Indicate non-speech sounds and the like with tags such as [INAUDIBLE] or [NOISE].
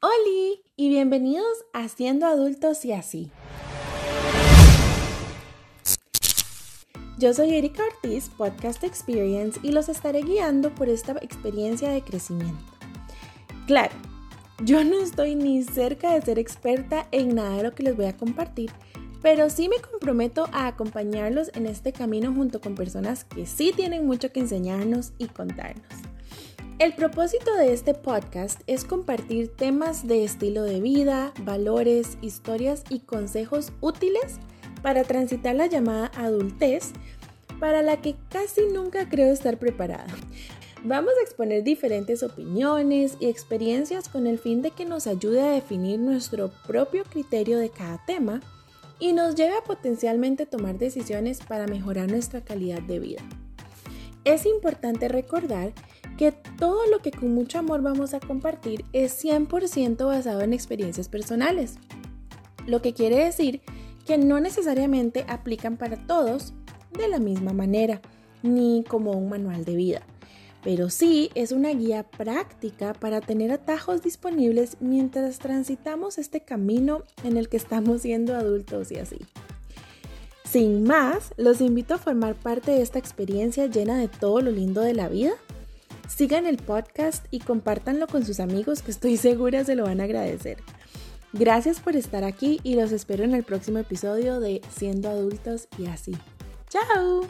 Hola y bienvenidos a Siendo Adultos y así. Yo soy Erika Ortiz, Podcast Experience, y los estaré guiando por esta experiencia de crecimiento. Claro, yo no estoy ni cerca de ser experta en nada de lo que les voy a compartir, pero sí me comprometo a acompañarlos en este camino junto con personas que sí tienen mucho que enseñarnos y contarnos. El propósito de este podcast es compartir temas de estilo de vida, valores, historias y consejos útiles para transitar la llamada adultez para la que casi nunca creo estar preparada. Vamos a exponer diferentes opiniones y experiencias con el fin de que nos ayude a definir nuestro propio criterio de cada tema y nos lleve a potencialmente tomar decisiones para mejorar nuestra calidad de vida. Es importante recordar que todo lo que con mucho amor vamos a compartir es 100% basado en experiencias personales, lo que quiere decir que no necesariamente aplican para todos de la misma manera, ni como un manual de vida, pero sí es una guía práctica para tener atajos disponibles mientras transitamos este camino en el que estamos siendo adultos y así. Sin más, los invito a formar parte de esta experiencia llena de todo lo lindo de la vida. Sigan el podcast y compártanlo con sus amigos que estoy [LAUGHS] segura se lo van a agradecer. Gracias por estar aquí y los espero en el próximo episodio de Siendo adultos y así. ¡Chao!